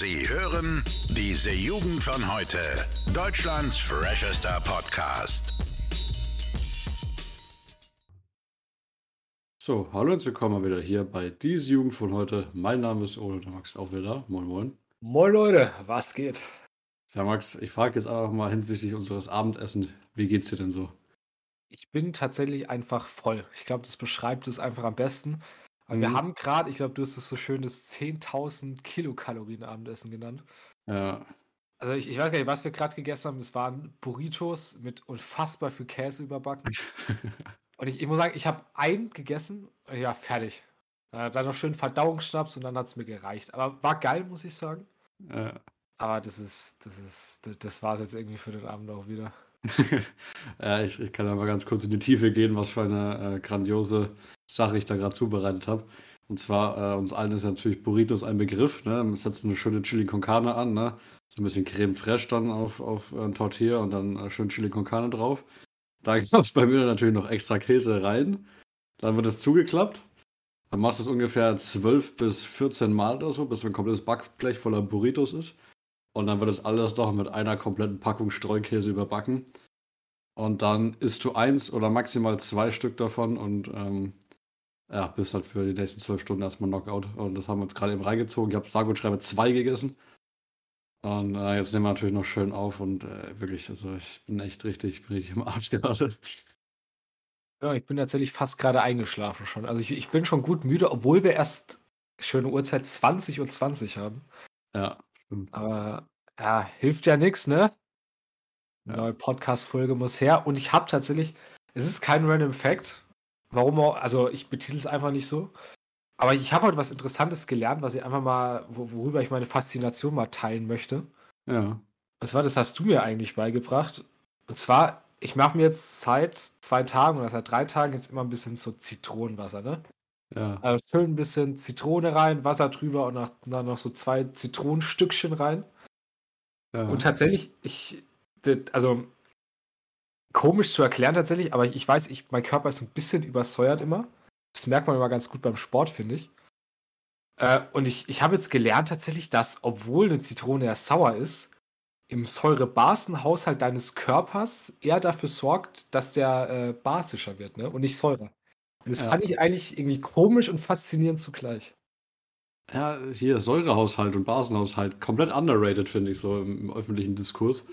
Sie hören diese Jugend von heute. Deutschlands freshester Podcast. So, hallo und willkommen wieder hier bei diese Jugend von heute. Mein Name ist Ole, der Max auch wieder. Moin, moin. Moin Leute, was geht? Ja, Max, ich frage jetzt einfach mal hinsichtlich unseres Abendessen, wie geht's dir denn so? Ich bin tatsächlich einfach voll. Ich glaube, das beschreibt es einfach am besten. Weil wir Mhm. haben gerade, ich glaube, du hast es so schön das 10.000 Kilokalorien Abendessen genannt. Ja, Also ich, ich weiß gar nicht, was wir gerade gegessen haben. Es waren Burritos mit unfassbar viel Käse überbacken. Und ich, ich muss sagen, ich habe einen gegessen und ja, fertig. Äh, dann noch schön Verdauungsschnaps und dann hat es mir gereicht. Aber war geil, muss ich sagen. ja. Aber das ist, das ist, das, das war es jetzt irgendwie für den Abend auch wieder. ja ich, ich kann ja mal ganz kurz in die Tiefe gehen, was für eine äh, grandiose Sache ich da gerade zubereitet habe. Und zwar, äh, uns allen ist natürlich Burritos ein Begriff. Ne? Wir setzen eine schöne Chili con Carne an, ne? so ein bisschen Creme fraiche dann auf, auf äh, Tortilla und dann äh, schön Chili con Carne drauf. Da gab es bei mir natürlich noch extra Käse rein. Dann wird es zugeklappt. Dann machst du es ungefähr 12 bis 14 Mal oder so, bis ein komplettes Backblech voller Burritos ist. Und dann wird das alles noch mit einer kompletten Packung Streukäse überbacken. Und dann isst du eins oder maximal zwei Stück davon und ähm, ja, bist halt für die nächsten zwölf Stunden erstmal Knockout. Und das haben wir uns gerade eben reingezogen. Ich habe sage und schreibe zwei gegessen. Und äh, jetzt nehmen wir natürlich noch schön auf und äh, wirklich, also ich bin echt richtig, bin richtig im Arsch gerade. Ja, ich bin tatsächlich fast gerade eingeschlafen schon. Also ich, ich bin schon gut müde, obwohl wir erst schöne Uhrzeit 20.20 Uhr 20 haben. Ja, stimmt. Aber ja, hilft ja nichts, ne? Eine Ja. neue Podcast-Folge muss her. Und ich habe tatsächlich, es ist kein Random Fact. Warum auch, also ich betitel es einfach nicht so. Aber ich habe heute was Interessantes gelernt, was ich einfach mal, wo, worüber ich meine Faszination mal teilen möchte. Ja. Und zwar, das hast du mir eigentlich beigebracht. Und zwar, ich mache mir jetzt seit zwei Tagen oder seit drei Tagen jetzt immer ein bisschen so Zitronenwasser, ne? Ja. Also schön ein bisschen Zitrone rein, Wasser drüber und nach- dann noch so zwei Zitronenstückchen rein. ja. Und tatsächlich, ich, also komisch zu erklären tatsächlich, aber ich, ich weiß, ich, mein Körper ist ein bisschen übersäuert immer. Das merkt man immer ganz gut beim Sport, finde ich. Äh, und ich, ich habe jetzt gelernt tatsächlich, dass, obwohl eine Zitrone ja sauer ist, im Säurebasenhaushalt deines Körpers eher dafür sorgt, dass der äh, basischer wird, ne? Und nicht Säure. Und das Ja. fand ich eigentlich irgendwie komisch und faszinierend zugleich. Ja, hier Säurehaushalt und Basenhaushalt komplett underrated, finde ich, so im öffentlichen Diskurs.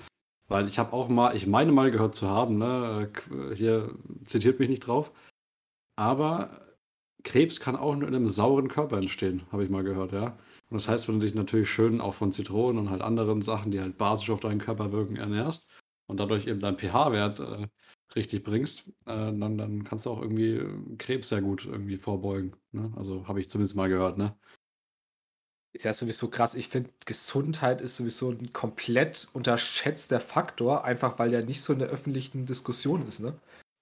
Weil ich habe auch mal, ich meine mal gehört zu haben, ne, hier zitiert mich nicht drauf, aber Krebs kann auch nur in einem sauren Körper entstehen, habe ich mal gehört, ja. Und das heißt, wenn du dich natürlich schön auch von Zitronen und halt anderen Sachen, die halt basisch auf deinen Körper wirken, ernährst und dadurch eben deinen pH-Wert äh, richtig bringst, äh, dann, dann kannst du auch irgendwie Krebs sehr gut irgendwie vorbeugen. Ne? Also habe ich zumindest mal gehört, ne? Ist ja sowieso krass. Ich finde, Gesundheit ist sowieso ein komplett unterschätzter Faktor, einfach weil der nicht so in der öffentlichen Diskussion ist, ne?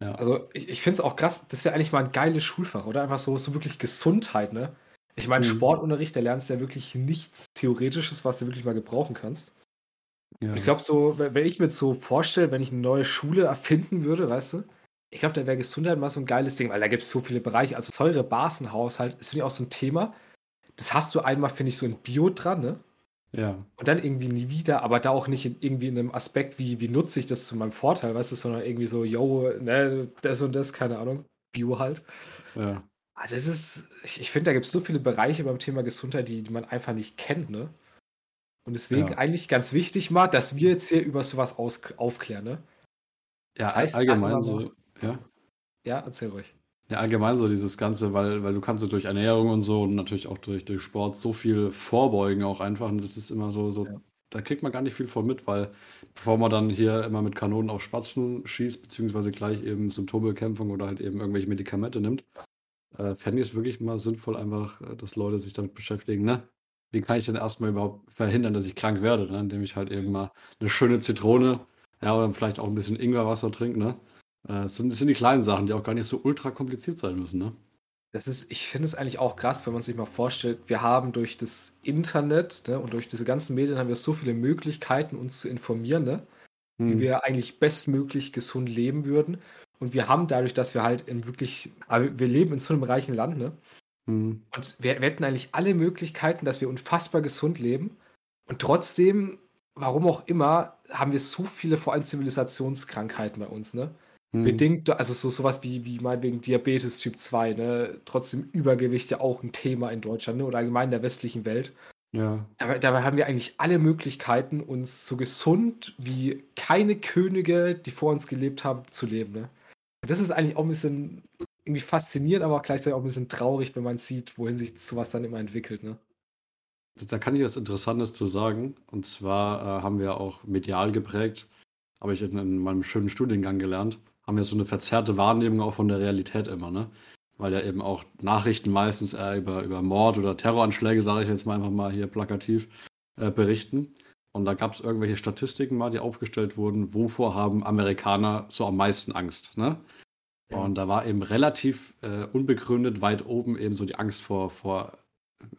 Ja. Also ich, ich finde es auch krass, das wäre eigentlich mal ein geiles Schulfach, oder? Einfach so, so wirklich Gesundheit, ne? Ich meine, Mhm. Sportunterricht, da lernst du ja wirklich nichts Theoretisches, was du wirklich mal gebrauchen kannst. ja. Ich glaube, so, wenn ich mir so vorstelle, wenn ich eine neue Schule erfinden würde, weißt du, ich glaube, da wäre Gesundheit mal so ein geiles Ding, weil da gibt es so viele Bereiche. Also Säure-Basenhaushalt ist, finde ich, auch so ein Thema. Das hast du einmal, finde ich, so in Bio dran, ne? Ja, Und dann irgendwie nie wieder, aber da auch nicht in, irgendwie in einem Aspekt, wie, wie nutze ich das zu meinem Vorteil, weißt du, sondern irgendwie so, yo, ne, das und das, keine Ahnung, Bio halt. ja. Ah, das ist, ich, ich finde, da gibt es so viele Bereiche beim Thema Gesundheit, die, die man einfach nicht kennt, ne? Und deswegen Ja. eigentlich ganz wichtig mal, dass wir jetzt hier über sowas aus, aufklären, ne? Ja, Das heißt, allgemein so, ja. Ja, erzähl ruhig. Ja, allgemein so dieses Ganze, weil, weil du kannst so durch Ernährung und so und natürlich auch durch, durch Sport so viel vorbeugen auch einfach. Und das ist immer so, so, Ja. da kriegt man gar nicht viel von mit, weil bevor man dann hier immer mit Kanonen auf Spatzen schießt, beziehungsweise gleich eben Symptombekämpfung oder halt eben irgendwelche Medikamente nimmt, äh, fände ich es wirklich mal sinnvoll, einfach, äh, dass Leute sich damit beschäftigen, ne? Wie kann ich denn erstmal überhaupt verhindern, dass ich krank werde, ne? Indem ich halt eben mal eine schöne Zitrone, ja, oder vielleicht auch ein bisschen Ingwerwasser trinke, ne? Äh, Das sind, das sind die kleinen Sachen, die auch gar nicht so ultra kompliziert sein müssen, ne? Das ist, ich finde es eigentlich auch krass, wenn man sich mal vorstellt, wir haben durch das Internet ne, und durch diese ganzen Medien haben wir so viele Möglichkeiten, uns zu informieren, ne, wie Hm. wir eigentlich bestmöglich gesund leben würden. Und wir haben dadurch, dass wir halt in wirklich, aber wir leben in so einem reichen Land, ne? Hm. Und wir, wir hätten eigentlich alle Möglichkeiten, dass wir unfassbar gesund leben. Und trotzdem, warum auch immer, haben wir so viele, vor allem Zivilisationskrankheiten bei uns, ne? Mhm. Bedingt, also so sowas wie, wie meinetwegen Diabetes Typ 2, ne? Trotzdem Übergewicht ja auch ein Thema in Deutschland, ne? Oder allgemein in der westlichen Welt. Ja. Dabei, dabei haben wir eigentlich alle Möglichkeiten, uns so gesund wie keine Könige, die vor uns gelebt haben, zu leben, ne? Und das ist eigentlich auch ein bisschen irgendwie faszinierend, aber auch gleichzeitig auch ein bisschen traurig, wenn man sieht, wohin sich sowas dann immer entwickelt, ne? Da kann ich was Interessantes zu sagen. Und zwar äh, haben wir auch medial geprägt, habe ich in, in meinem schönen Studiengang gelernt, haben wir so eine verzerrte Wahrnehmung auch von der Realität immer, ne? Weil ja eben auch Nachrichten meistens eher über, über Mord oder Terroranschläge, sage ich jetzt mal einfach mal hier plakativ, äh, berichten. Und da gab es irgendwelche Statistiken mal, die aufgestellt wurden, wovor haben Amerikaner so am meisten Angst, ne? Ja. Und da war eben relativ äh, unbegründet weit oben eben so die Angst vor, vor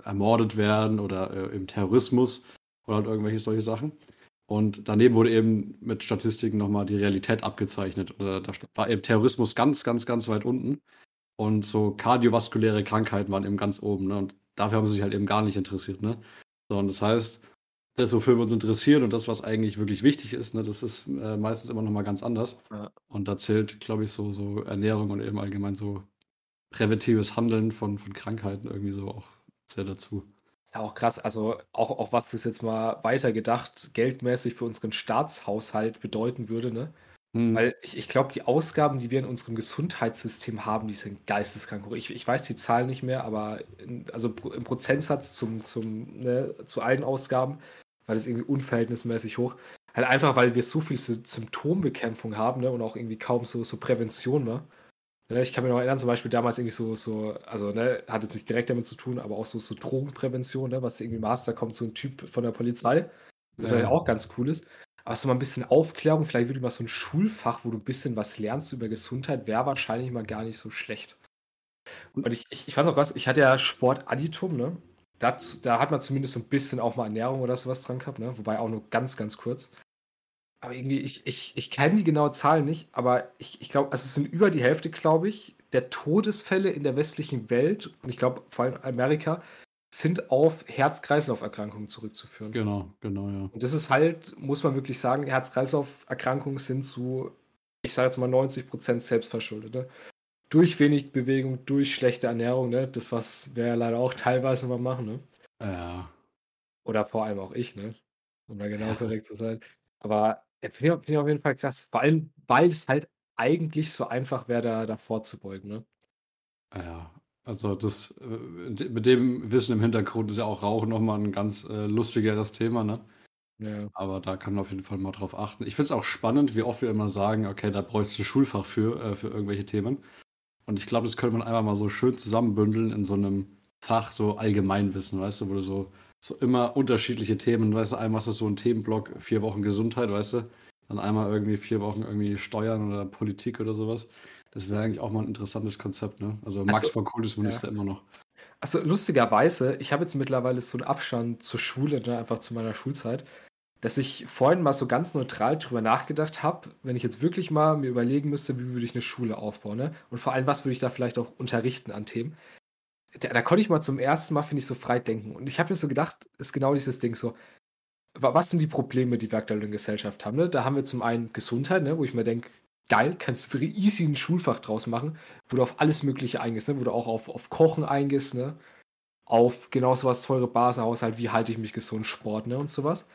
ermordet werden oder äh, im Terrorismus oder halt irgendwelche solche Sachen. Und daneben wurde eben mit Statistiken nochmal die Realität abgezeichnet. Da war eben Terrorismus ganz, ganz, ganz weit unten. Und so kardiovaskuläre Krankheiten waren eben ganz oben. Ne? Und dafür haben sie sich halt eben gar nicht interessiert. Ne? So, und das heißt, das, wofür wir uns interessieren und das, was eigentlich wirklich wichtig ist, ne, das ist äh, meistens immer nochmal ganz anders. Ja. Und da zählt, glaube ich, so, so Ernährung und eben allgemein so präventives Handeln von, von Krankheiten irgendwie so auch sehr dazu. Ja auch krass, also auch, auch was das jetzt mal weitergedacht geldmäßig für unseren Staatshaushalt bedeuten würde, ne? Hm. Weil ich, ich glaube, die Ausgaben, die wir in unserem Gesundheitssystem haben, die sind geisteskrank hoch. Ich, ich weiß die Zahlen nicht mehr, aber in, also im Prozentsatz zum, zum, ne, zu allen Ausgaben war das irgendwie unverhältnismäßig hoch. Halt einfach, weil wir so viel Sy- Symptombekämpfung haben ne, und auch irgendwie kaum so, so Prävention. Ne? Ne, ich kann mich noch erinnern, zum Beispiel damals irgendwie so, so also ne, hat jetzt nicht direkt damit zu tun, aber auch so, so Drogenprävention, ne, was irgendwie Master kommt, so ein Typ von der Polizei, das Ja. vielleicht auch ganz cool ist. Aber so mal ein bisschen Aufklärung, vielleicht wirklich mal so ein Schulfach, wo du ein bisschen was lernst über Gesundheit, wäre wahrscheinlich mal gar nicht so schlecht. Und ich, ich, ich fand auch was, ich hatte ja Sportadditum, ne? Da, da hat man zumindest so ein bisschen auch mal Ernährung oder sowas dran gehabt, ne? Wobei auch nur ganz, ganz kurz. Aber irgendwie, ich, ich, ich kenne die genaue Zahl nicht, aber ich, ich glaube, also es sind über die Hälfte, glaube ich, der Todesfälle in der westlichen Welt und ich glaube vor allem Amerika sind auf Herz-Kreislauf-Erkrankungen zurückzuführen. Genau, genau, ja. Und das ist halt, muss man wirklich sagen, Herz-Kreislauf-Erkrankungen sind zu, ich sage jetzt mal 90% selbstverschuldet. Ne? Durch wenig Bewegung, durch schlechte Ernährung, ne? das was wir ja leider auch teilweise mal machen. Ne? Ja, Oder vor allem auch ich, ne? um da genau korrekt zu sein. Aber finde ich, find ich auf jeden Fall krass. Vor allem, weil es halt eigentlich so einfach wäre, da, da vorzubeugen. Ne? ja. Also das äh, mit dem Wissen im Hintergrund ist ja auch Rauchen nochmal ein ganz äh, lustigeres Thema, ne? Ja. Aber da kann man auf jeden Fall mal drauf achten. Ich finde es auch spannend, wie oft wir immer sagen, okay, da bräuchte du ein Schulfach für, äh, für irgendwelche Themen. Und ich so immer unterschiedliche Themen, weißt du, einmal hast du so einen Themenblock, vier Wochen Gesundheit, weißt du, dann einmal irgendwie vier Wochen irgendwie Steuern oder Politik oder sowas. Das wäre eigentlich auch mal ein interessantes Konzept, ne? Also Max Also, von Kultusminister immer noch. Also lustigerweise, ich habe jetzt mittlerweile so einen Abstand zur Schule, ne, einfach zu meiner Schulzeit, dass ich vorhin mal so ganz neutral drüber nachgedacht habe, wenn ich jetzt wirklich mal mir überlegen müsste, wie würde ich eine Schule aufbauen, ne? Und vor allem, was würde ich da vielleicht auch unterrichten an Themen. Da, da konnte ich mal zum ersten Mal, finde ich, so frei denken. Und ich habe mir so gedacht, ist genau dieses Ding so, wa- was sind die Probleme, die wir aktuell in Gesellschaft haben? Ne? Da haben wir zum einen Gesundheit, ne? wo ich mir denke, geil, kannst du easy ein Schulfach draus machen, wo du auf alles Mögliche eingehst, ne? wo du auch auf, auf Kochen eingehst, ne? auf genau sowas, teure Basishaushalt, wie halte ich mich gesund, Sport ne? und sowas.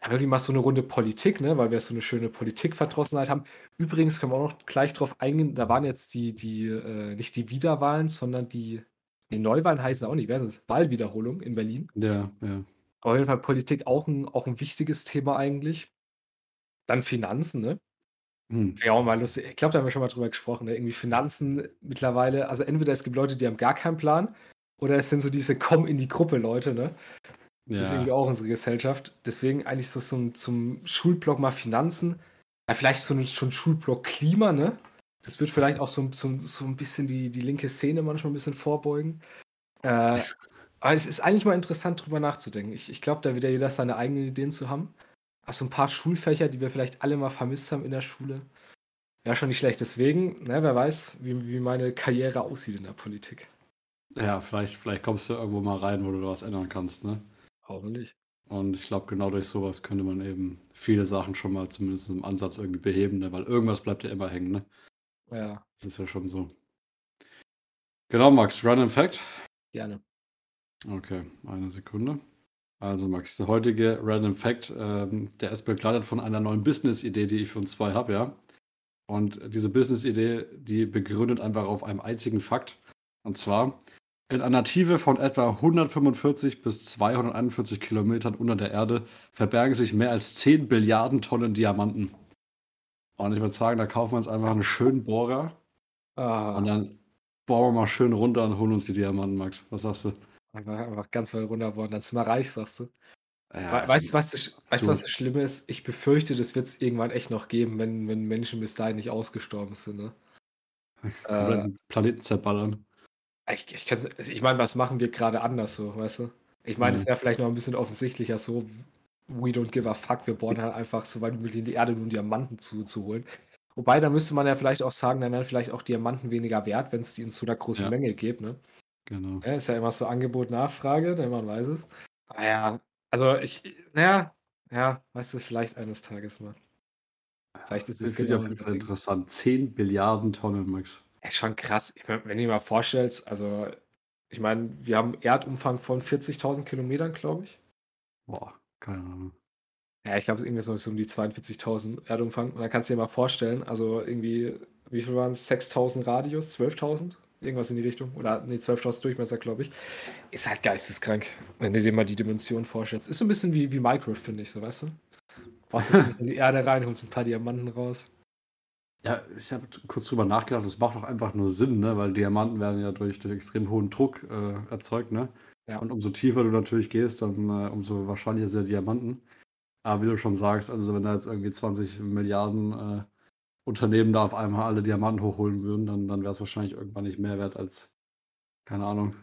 Dann irgendwie mal so eine Runde Politik, ne? weil wir so eine schöne Politikverdrossenheit haben. Übrigens können wir auch noch gleich drauf eingehen, da waren jetzt die, die äh, nicht die Wiederwahlen, sondern die, die Neuwahlen heißen auch nicht, wer ist es? Wahlwiederholung in Berlin. Ja, ja. Aber auf jeden Fall Politik auch ein, auch ein wichtiges Thema eigentlich. Dann Finanzen, ne? Hm. Ja, auch mal lustig. Ich glaube, da haben wir schon mal drüber gesprochen. Ne? Irgendwie Finanzen mittlerweile, also entweder es gibt Leute, die haben gar keinen Plan, oder es sind so diese Komm in die Gruppe Leute, ne? Das ist irgendwie Ja, auch unsere Gesellschaft. Deswegen eigentlich so, so ein- zum Schulblock mal Finanzen. Ja, vielleicht so ein, schon Schulblock Klima, ne? Das wird vielleicht auch so, so, so ein bisschen die, die linke Szene manchmal ein bisschen vorbeugen. Äh, aber es ist eigentlich mal interessant, drüber nachzudenken. Ich, ich glaube, da wird ja jeder seine eigenen Ideen zu haben. Also ein paar Schulfächer, die wir vielleicht alle mal vermisst haben in der Schule. Ja, schon nicht schlecht. Deswegen, ne, wer weiß, wie, wie meine Karriere aussieht in der Politik. ja, vielleicht, vielleicht kommst du irgendwo mal rein, wo du was ändern kannst, ne? Hoffentlich. Und ich glaube, genau durch sowas könnte man eben viele Sachen schon mal zumindest im Ansatz irgendwie beheben, ne? weil irgendwas bleibt ja immer hängen. Ne? Ja, Das ist ja schon so. Genau, Max, Random Fact. gerne. Okay, eine Sekunde. Also Max, der heutige Random Fact, ähm, der ist begleitet von einer neuen Business-Idee, die ich für uns zwei habe, ja. Und diese Business-Idee, die begründet einfach auf einem einzigen Fakt. Und zwar, in einer Tiefe von etwa 145 bis 241 Kilometern unter der Erde verbergen sich mehr als 10 Billiarden Tonnen Diamanten. Und ich würde sagen, da kaufen wir uns einfach einen schönen Bohrer Ah, und dann bohren wir mal schön runter und holen uns die Diamanten, Max. Was sagst du? einfach, einfach ganz weit runterbohren, dann sind wir reich, sagst du. Ja, We- weißt du, was, das, weißt was das Schlimme ist? Ich befürchte, das wird es irgendwann echt noch geben, wenn, wenn Menschen bis dahin nicht ausgestorben sind. Ne? Äh, Planeten zerballern. ich, ich, also ich meine, was machen wir gerade anders so, weißt du? Ich meine, es Mhm. wäre vielleicht noch ein bisschen offensichtlicher so, we don't give a fuck, wir bohren halt einfach so weit wie möglich in die Erde, um Diamanten zu, zu holen. Wobei, da müsste man ja vielleicht auch sagen, dann wären vielleicht auch Diamanten weniger wert, wenn es die in so einer großen Ja. Menge gibt, ne? Genau. Ja, ist ja immer so Angebot, Nachfrage, denn man weiß es. Ah ja, also ich, naja, ja, weißt du, vielleicht eines Tages mal. Vielleicht ist es ich auf genau jeden Fall interessant. 10 Billiarden Tonnen, Max. Ey, schon krass. Wenn du dir mal vorstellst, also ich meine, wir haben einen Erdumfang von 40.000 Kilometern, glaube ich. Boah, keine Ahnung. Ja, ich glaube, es ist irgendwie so, so um die 42.000 Erdumfang. Und dann kannst du dir mal vorstellen, also irgendwie, wie viel waren es? 6.000 Radius, 12.000? Irgendwas in die Richtung. Oder nee, 12.000 Durchmesser, glaube ich. Ist halt geisteskrank, wenn du dir mal die Dimension vorstellst. Ist so ein bisschen wie, wie Minecraft, finde ich, so, weißt du? Jetzt nicht in die Erde rein, holst ein paar Diamanten raus. Ja, ich habe kurz drüber nachgedacht, das macht doch einfach nur Sinn, ne? Weil Diamanten werden ja durch, durch extrem hohen Druck äh, erzeugt, ne? Ja. Und umso tiefer du natürlich gehst, dann äh, umso wahrscheinlicher sind Diamanten. Aber wie du schon sagst, also wenn da jetzt irgendwie 20 Milliarden äh, Unternehmen da auf einmal alle Diamanten hochholen würden, dann, dann wäre es wahrscheinlich irgendwann nicht mehr wert als, keine Ahnung,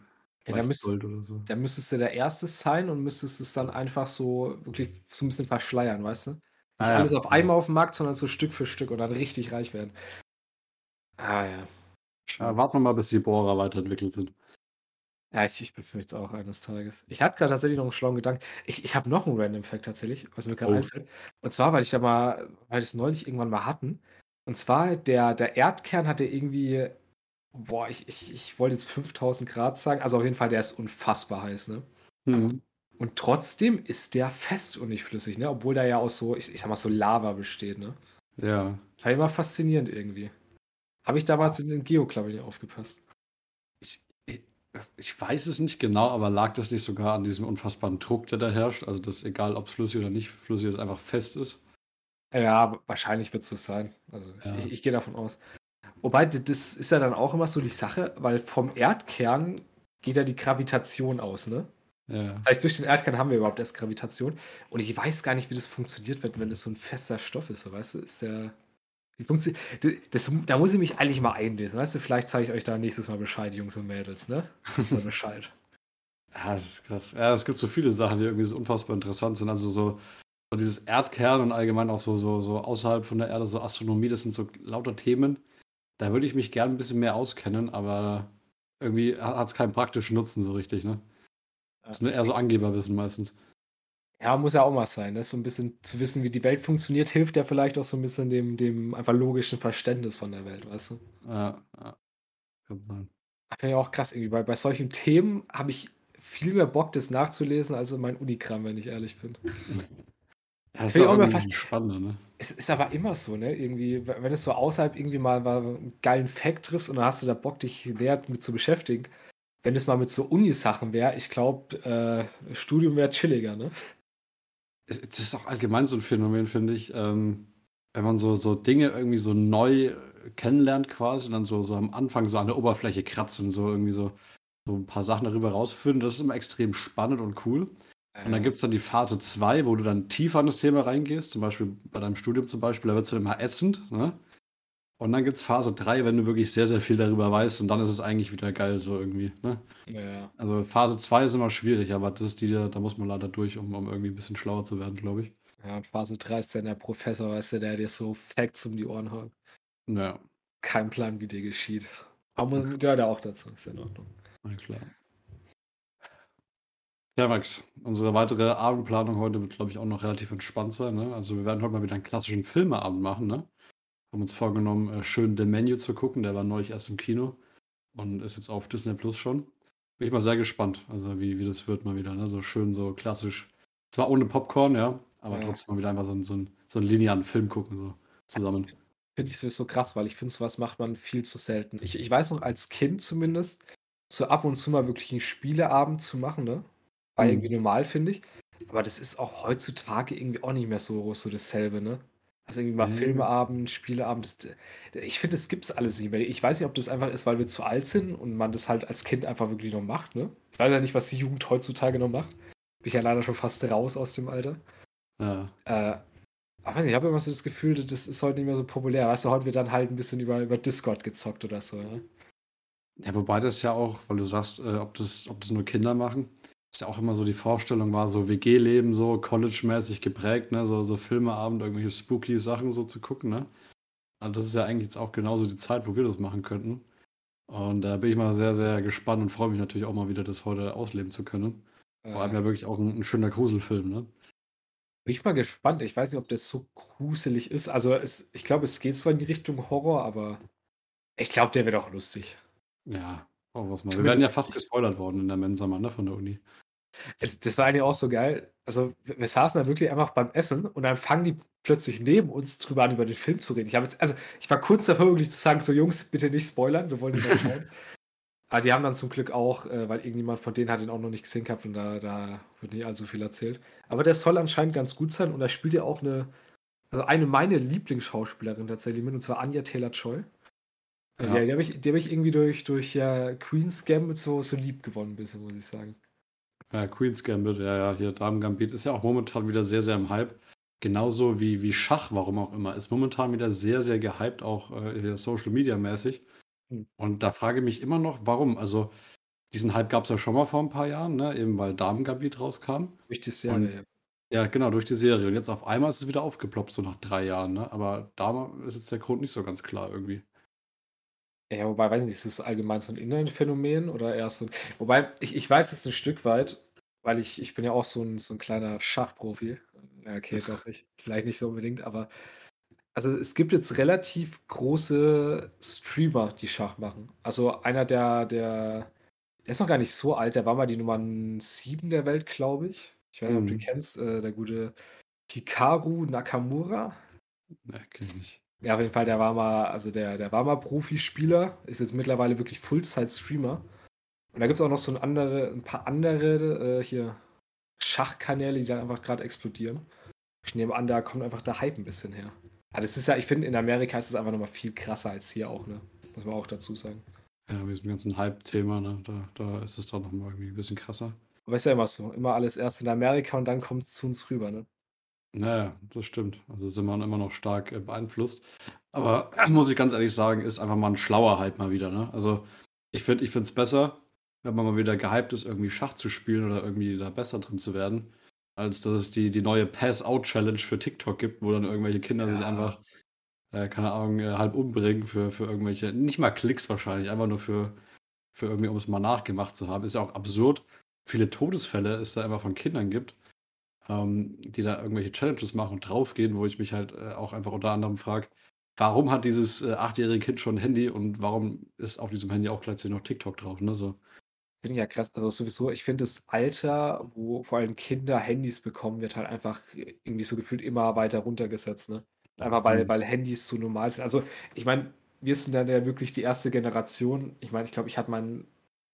Ja, da müsst- Gold oder so. Da müsstest du der Erste sein und müsstest es dann einfach so wirklich so ein bisschen verschleiern, weißt du? Nicht Ah ja, alles auf einmal auf dem Markt, sondern so Stück für Stück und dann richtig reich werden. Ah ja. Ja, warten wir mal, bis die Bohrer weiterentwickelt sind. Ja, ich, ich befürchte es auch eines Tages. Ich hatte gerade tatsächlich noch einen schlauen Gedanken. Ich, ich habe noch einen Random Fact tatsächlich, was mir gerade Oh. einfällt. Und zwar, weil ich da mal, weil wir es neulich irgendwann mal hatten. Und zwar, der, der Erdkern hatte irgendwie, boah, ich, ich, ich wollte jetzt 5000 Grad sagen. Also auf jeden Fall, der ist unfassbar heiß, ne? Mhm. Und trotzdem ist der fest und nicht flüssig, ne? Obwohl der ja aus so, ich, ich sag mal, so Lava besteht, ne? Ja. War immer faszinierend irgendwie. Habe ich damals in den Geo, glaube ich, nicht aufgepasst. Ich, weiß es nicht genau, aber lag das nicht sogar an diesem unfassbaren Druck, der da herrscht? Also, dass egal, ob es flüssig oder nicht flüssig ist, einfach fest ist? Ja, wahrscheinlich wird es so sein. Also Ja. ich, ich gehe davon aus. Wobei, das ist ja dann auch immer so die Sache, weil vom Erdkern geht ja die Gravitation aus, ne? Ja. Das heißt, durch den Erdkern haben wir überhaupt erst Gravitation. Und ich weiß gar nicht, wie das funktioniert, wenn, wenn das so ein fester Stoff ist, so weißt du, ist der. Wie funktioniert. Das, da muss ich mich eigentlich mal einlesen, weißt du? Vielleicht zeige ich euch da nächstes Mal Bescheid, Jungs und Mädels, ne? Wisst ihr Bescheid. Ja, das ist krass. Ja, es gibt so viele Sachen, die irgendwie so unfassbar interessant sind. Also so, so dieses Erdkern und allgemein auch so, so, so außerhalb von der Erde, so Astronomie, das sind so lauter Themen. Da würde ich mich gern ein bisschen mehr auskennen, aber irgendwie hat es keinen praktischen Nutzen so richtig, ne? Das ist eher so Angeberwissen meistens. Ja, muss ja auch mal sein. Ne? So ein bisschen zu wissen, wie die Welt funktioniert, hilft ja vielleicht auch so ein bisschen dem, dem einfach logischen Verständnis von der Welt, weißt du? Ja, ja. Sein. Finde ich auch krass irgendwie. Bei, bei solchen Themen habe ich viel mehr Bock, das nachzulesen, als in mein Unikram, wenn ich ehrlich bin. Ja, das ich auch immer fast- spannender, ne? Es ist aber immer so, ne? Irgendwie, wenn es so außerhalb irgendwie mal, mal einen geilen Fact triffst und dann hast du da Bock, dich näher mit zu beschäftigen. Wenn es mal mit so Uni-Sachen wäre, ich glaube, äh, Studium wäre chilliger, ne? Es- Das ist auch allgemein so ein Phänomen, finde ich. Ähm, wenn man so, so Dinge irgendwie so neu kennenlernt quasi und dann so, so am Anfang so an der Oberfläche kratzt und so irgendwie so, so ein paar Sachen darüber rausfinden, das ist immer extrem spannend und cool. Und dann gibt es dann die Phase 2, wo du dann tiefer in das Thema reingehst, zum Beispiel bei deinem Studium zum Beispiel, da wird es dann immer ätzend. Ne? Und dann gibt es Phase 3, wenn du wirklich sehr, sehr viel darüber weißt und dann ist es eigentlich wieder geil so irgendwie. Ne? ja. Also Phase 2 ist immer schwierig, aber das ist die, da muss man leider durch, um, um irgendwie ein bisschen schlauer zu werden, glaube ich. ja, und Phase 3 ist dann der Professor, weißt du, der dir so Facts um die Ohren haut. Ja, Kein Plan, wie dir geschieht. Aber man gehört ja auch dazu, ist in Ordnung. na klar. Ja, Max, unsere weitere Abendplanung heute wird, glaube ich, auch noch relativ entspannt sein. Ne? Also wir werden heute mal wieder einen klassischen Filmeabend machen. Ne? Haben uns vorgenommen, äh, schön The Menu zu gucken. Der war neulich erst im Kino und ist jetzt auf Disney Plus schon. Bin ich mal sehr gespannt, also wie, wie das wird mal wieder. Ne? So schön, so klassisch. Zwar ohne Popcorn, ja, aber Ja. trotzdem mal wieder einfach so, einen- so, einen- so einen linearen Film gucken, so zusammen. Finde ich sowieso krass, weil ich finde, sowas macht man viel zu selten. Ich, ich weiß noch, als Kind zumindest, so ab und zu mal wirklich einen Spieleabend zu machen, ne? War Mhm. irgendwie normal, finde ich. Aber das ist auch heutzutage irgendwie auch nicht mehr so, so dasselbe, ne? Also irgendwie mal Nee. Filmeabend, Spieleabend, das, ich finde, das gibt's alles nicht mehr. Ich weiß nicht, ob das einfach ist, weil wir zu alt sind und man das halt als Kind einfach wirklich noch macht, ne? Ich weiß ja nicht, was die Jugend heutzutage noch macht. Bin ich ja leider schon fast raus aus dem Alter. Ja. Äh, aber ich habe immer so das Gefühl, das ist heute nicht mehr so populär. Weißt du, heute wird dann halt ein bisschen über, über Discord gezockt oder so. Ne? Ja, wobei das ja auch, weil du sagst, äh, ob, das, ob das nur Kinder machen, ist ja auch immer so die Vorstellung war, so WG-Leben, so college-mäßig geprägt, ne? so, so Filmeabend, irgendwelche spooky Sachen so zu gucken. Ne? Also das ist ja eigentlich jetzt auch genauso die Zeit, wo wir das machen könnten. Und da bin ich mal sehr, sehr gespannt und freue mich natürlich auch mal wieder, das heute ausleben zu können. Vor allem Äh, ja wirklich auch ein, ein schöner Gruselfilm, ne? bin ich mal gespannt. Ich weiß nicht, ob das so gruselig ist. Also es, ich glaube, es geht zwar in die Richtung Horror, aber ich glaube, der wird auch lustig. Ja, auch was mal. Wir werden ja fast gespoilert worden in der Mensa, Mann, ne, von der Uni. Äh, Das war eigentlich auch so geil. Also wir, saßen da wirklich einfach beim Essen und dann fangen die plötzlich neben uns drüber an, über den Film zu reden. Ich habe jetzt, also ich war kurz davor, wirklich zu sagen, so Jungs, bitte nicht spoilern, wir wollen den noch schauen. Aber die haben dann zum Glück auch, äh, weil irgendjemand von denen hat den auch noch nicht gesehen gehabt und da, da wird nicht allzu viel erzählt. Aber der soll anscheinend ganz gut sein und da spielt ja auch eine, also eine meiner Lieblingsschauspielerin tatsächlich mit, und zwar Anja Taylor-Joy. Äh, Ja. Die, die habe ich, die hab ich irgendwie durch, durch ja, Queen's Gambit so, so lieb gewonnen, bisschen, muss ich sagen. Ja, Queen's Gambit, ja, ja, hier Damen Gambit ist ja auch momentan wieder sehr, sehr im Hype. Genauso wie, wie Schach, warum auch immer, ist momentan wieder sehr, sehr gehypt, auch äh, hier Social Media mäßig. Hm. Und da frage ich mich immer noch, warum? Also, diesen Hype gab es ja schon mal vor ein paar Jahren, ne? eben weil Damen Gambit rauskam. Durch die Serie. Und ja. ja, genau, durch die Serie. Und jetzt auf einmal ist es wieder aufgeploppt, so nach drei Jahren. Ne? Aber da ist jetzt der Grund nicht so ganz klar irgendwie. Ja, wobei, weiß nicht, ist das allgemein so ein Innenphänomen oder eher so ein. Wobei, ich, ich weiß es ein Stück weit, weil ich, ich bin ja auch so ein, so ein kleiner Schachprofi. Ja, okay, doch nicht. Vielleicht nicht so unbedingt, aber also es gibt jetzt relativ große Streamer, die Schach machen. Also einer der, der, der ist noch gar nicht so alt, der war mal die Nummer 7 der Welt, glaube ich. Ich weiß nicht, ob du Mhm. kennst, äh, der gute Hikaru Nakamura. Ne, kenn ich nicht. Ja, auf jeden Fall, der war mal, also der, der war mal Profispieler, ist jetzt mittlerweile wirklich Fullzeit-Streamer. Und da gibt es auch noch so ein, andere, ein paar andere äh, hier Schachkanäle, die dann einfach gerade explodieren. Ich nehme an, da kommt einfach der Hype ein bisschen her. Ja, das ist ja, ich finde, in Amerika ist es einfach nochmal viel krasser als hier auch, ne? Muss man auch dazu sagen. Ja, mit diesem ganzen Hype-Thema, ne? da, da ist es dann nochmal irgendwie ein bisschen krasser. Aber ist ja immer so. Immer alles erst in Amerika und dann kommt es zu uns rüber, ne? Naja, das stimmt. Also sind wir immer noch stark äh, beeinflusst. Aber muss ich ganz ehrlich sagen, ist einfach mal ein schlauer Hype mal wieder. Ne? Also ich finde ich es besser, wenn man mal wieder gehypt ist, irgendwie Schach zu spielen oder irgendwie da besser drin zu werden, als dass es die, die neue Pass-Out-Challenge für TikTok gibt, wo dann irgendwelche Kinder sich Ja. einfach, äh, keine Ahnung, äh, halb umbringen für, für irgendwelche, nicht mal Klicks wahrscheinlich, einfach nur für, für irgendwie, um es mal nachgemacht zu haben. Ist ja auch absurd, viele Todesfälle es da einfach von Kindern gibt ähm, die da irgendwelche Challenges machen und draufgehen, wo ich mich halt äh, auch einfach unter anderem frage, warum hat dieses äh, achtjährige Kind schon ein Handy und warum ist auf diesem Handy auch gleichzeitig noch TikTok drauf? Ne? So. Finde ich ja krass. Also sowieso, ich finde das Alter, wo vor allem Kinder Handys bekommen, wird halt einfach irgendwie so gefühlt immer weiter runtergesetzt, ne? Einfach weil, Mhm. weil Handys so normal sind. Also, ich meine, wir sind dann ja wirklich die erste Generation. Ich meine, ich glaube, ich hatte mein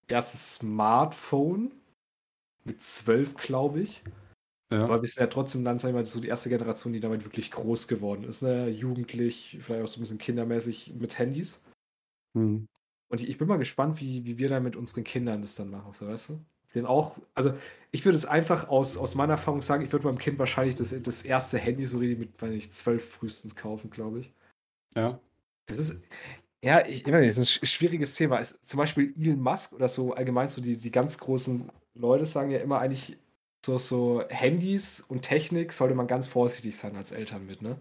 erstes Smartphone mit zwölf, glaube ich. Ja. Aber wir sind ja trotzdem dann, sag ich mal, so die erste Generation, die damit wirklich groß geworden ist, ne? Jugendlich, vielleicht auch so ein bisschen kindermäßig mit Handys. Hm. Und ich, ich bin mal gespannt, wie, wie wir da mit unseren Kindern das dann machen, so weißt du? Den auch, also ich würde es einfach aus, aus meiner Erfahrung sagen, ich würde meinem Kind wahrscheinlich das, das erste Handy so richtig mit, weiß ich, zwölf frühestens kaufen, glaube ich. ja. Das ist, ja, ich, ich meine, das ist ein sch- schwieriges Thema. Es, zum Beispiel Elon Musk oder so allgemein so die, die ganz großen Leute sagen ja immer eigentlich so, so Handys und Technik sollte man ganz vorsichtig sein als Eltern mit, ne?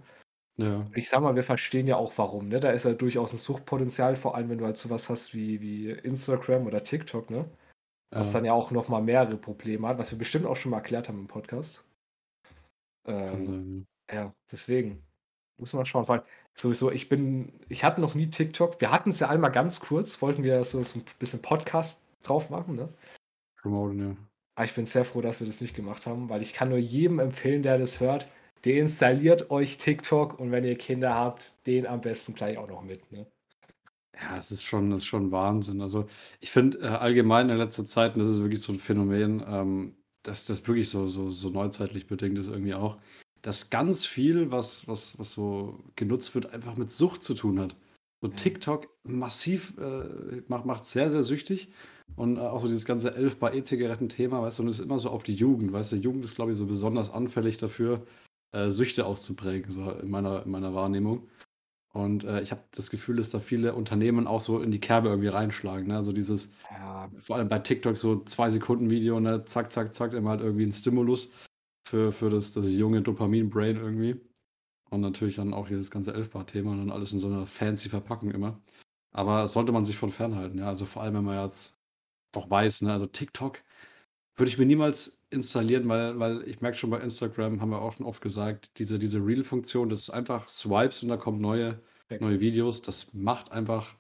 Ja. Ich sag mal, wir verstehen ja auch warum, ne? Da ist ja durchaus ein Suchtpotenzial, vor allem wenn du halt sowas hast wie, wie Instagram oder TikTok, ne? Was dann ja auch nochmal mehrere Probleme hat, was wir bestimmt auch schon mal erklärt haben im Podcast. Ähm, sein, ja, deswegen. Muss man schauen. Vor allem, sowieso, ich bin, ich hatte noch nie TikTok. Wir hatten es ja einmal ganz kurz, wollten wir so, so ein bisschen Podcast drauf machen, ne? Promoten, ja. Aber ich bin sehr froh, dass wir das nicht gemacht haben, weil ich kann nur jedem empfehlen, der das hört, deinstalliert euch TikTok und wenn ihr Kinder habt, den am besten gleich auch noch mit. Ne? Ja, es ist schon, es ist schon Wahnsinn. Also ich finde äh, allgemein in letzter Zeit, und das ist wirklich so ein Phänomen, ähm, dass das wirklich so, so, so neuzeitlich bedingt ist irgendwie auch, dass ganz viel, was, was, was so genutzt wird, einfach mit Sucht zu tun hat. So Mhm. TikTok massiv äh, macht, macht sehr, sehr süchtig. Und äh, auch so dieses ganze 11 bei E-Zigaretten-Thema, weißt du, und es ist immer so auf die Jugend, weißt du, Jugend ist, glaube ich, so besonders anfällig dafür, äh, Süchte auszuprägen, so in meiner, in meiner Wahrnehmung. Und äh, ich habe das Gefühl, dass da viele Unternehmen auch so in die Kerbe irgendwie reinschlagen. Ne? Also dieses, Ja, vor allem bei TikTok so zwei Sekunden Video, ne? zack, zack, zack, immer halt irgendwie ein Stimulus für, für das, das junge Dopamin-Brain irgendwie. Und natürlich dann auch dieses ganze Elfbar-Thema und dann alles in so einer fancy Verpackung immer. Aber das sollte man sich von fernhalten, ja. Also vor allem, wenn man jetzt auch weiß, ne, also TikTok würde ich mir niemals installieren, weil, weil ich merke schon bei Instagram, haben wir auch schon oft gesagt, diese, diese Reel-Funktion, das ist einfach Swipes und da kommen neue, neue Videos. Das macht einfach,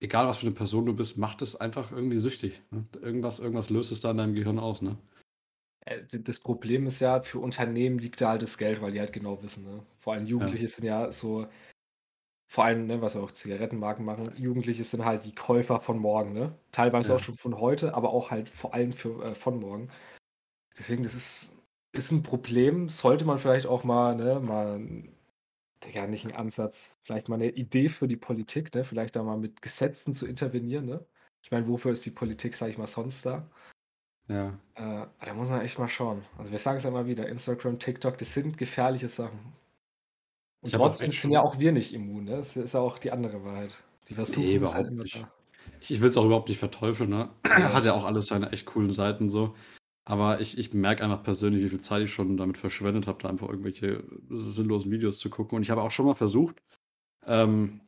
egal was für eine Person du bist, macht es einfach irgendwie süchtig. Ne? Irgendwas, irgendwas löst es da in deinem Gehirn aus, ne? Äh, Das Problem ist ja, für Unternehmen liegt da halt das Geld, weil die halt genau wissen. Ne? Vor allem Jugendliche sind ja so, vor allem, ne, was auch Zigarettenmarken machen, Jugendliche sind halt die Käufer von morgen. Ne? Teilweise Ja. auch schon von heute, aber auch halt vor allem für, äh, von morgen. Deswegen, das ist, ist ein Problem. Sollte man vielleicht auch mal, ne, mal, ja, nicht einen Ansatz, vielleicht mal eine Idee für die Politik, ne? vielleicht da mal mit Gesetzen zu intervenieren. Ne? Ich meine, wofür ist die Politik, sage ich mal, sonst da? Ja. Äh, da muss man echt mal schauen. Also wir sagen es ja immer wieder, Instagram, TikTok, das sind gefährliche Sachen. Und trotzdem sind ja auch wir nicht immun, ne? Das ist ja auch die andere Wahrheit. Die versuchen Nee, halt überhaupt immer nicht. da. Ich, ich will es auch überhaupt nicht verteufeln, ne? Hat ja auch alles seine echt coolen Seiten so. Aber ich, ich merke einfach persönlich, wie viel Zeit ich schon damit verschwendet habe, da einfach irgendwelche sinnlosen Videos zu gucken. Und ich habe auch schon mal versucht, ähm,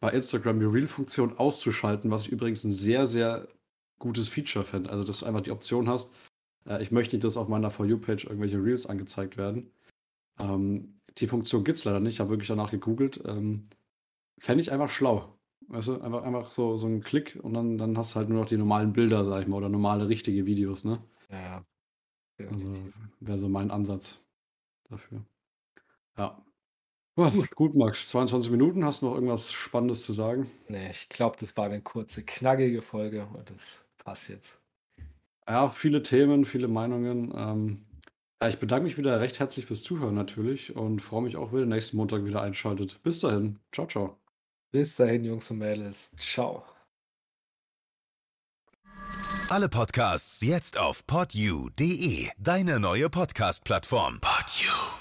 bei Instagram die Reel-Funktion auszuschalten, was ich übrigens ein sehr, sehr gutes Feature fände. Also, dass du einfach die Option hast, äh, ich möchte nicht, dass auf meiner For You-Page irgendwelche Reels angezeigt werden. Ähm, die Funktion gibt es leider nicht. Ich habe wirklich danach gegoogelt. Ähm, Fände ich einfach schlau. Weißt du, einfach, einfach so, so ein Klick und dann, dann hast du halt nur noch die normalen Bilder, sag ich mal, oder normale, richtige Videos, ne? Ja, ja. Also wäre so mein Ansatz dafür. Ja. Puh, gut, Max, 22 Minuten. Hast du noch irgendwas Spannendes zu sagen? Nee, ich glaube, das war eine kurze, knackige Folge und das passt jetzt. Ja, viele Themen, viele Meinungen. Ähm, ja, ich bedanke mich wieder recht herzlich fürs Zuhören natürlich und freue mich auch, wenn ihr nächsten Montag wieder einschaltet. Bis dahin. Ciao, ciao. Bis dahin, Jungs und Mädels. Ciao. Alle Podcasts jetzt auf podyou.de, deine neue Podcast-Plattform. Podyou.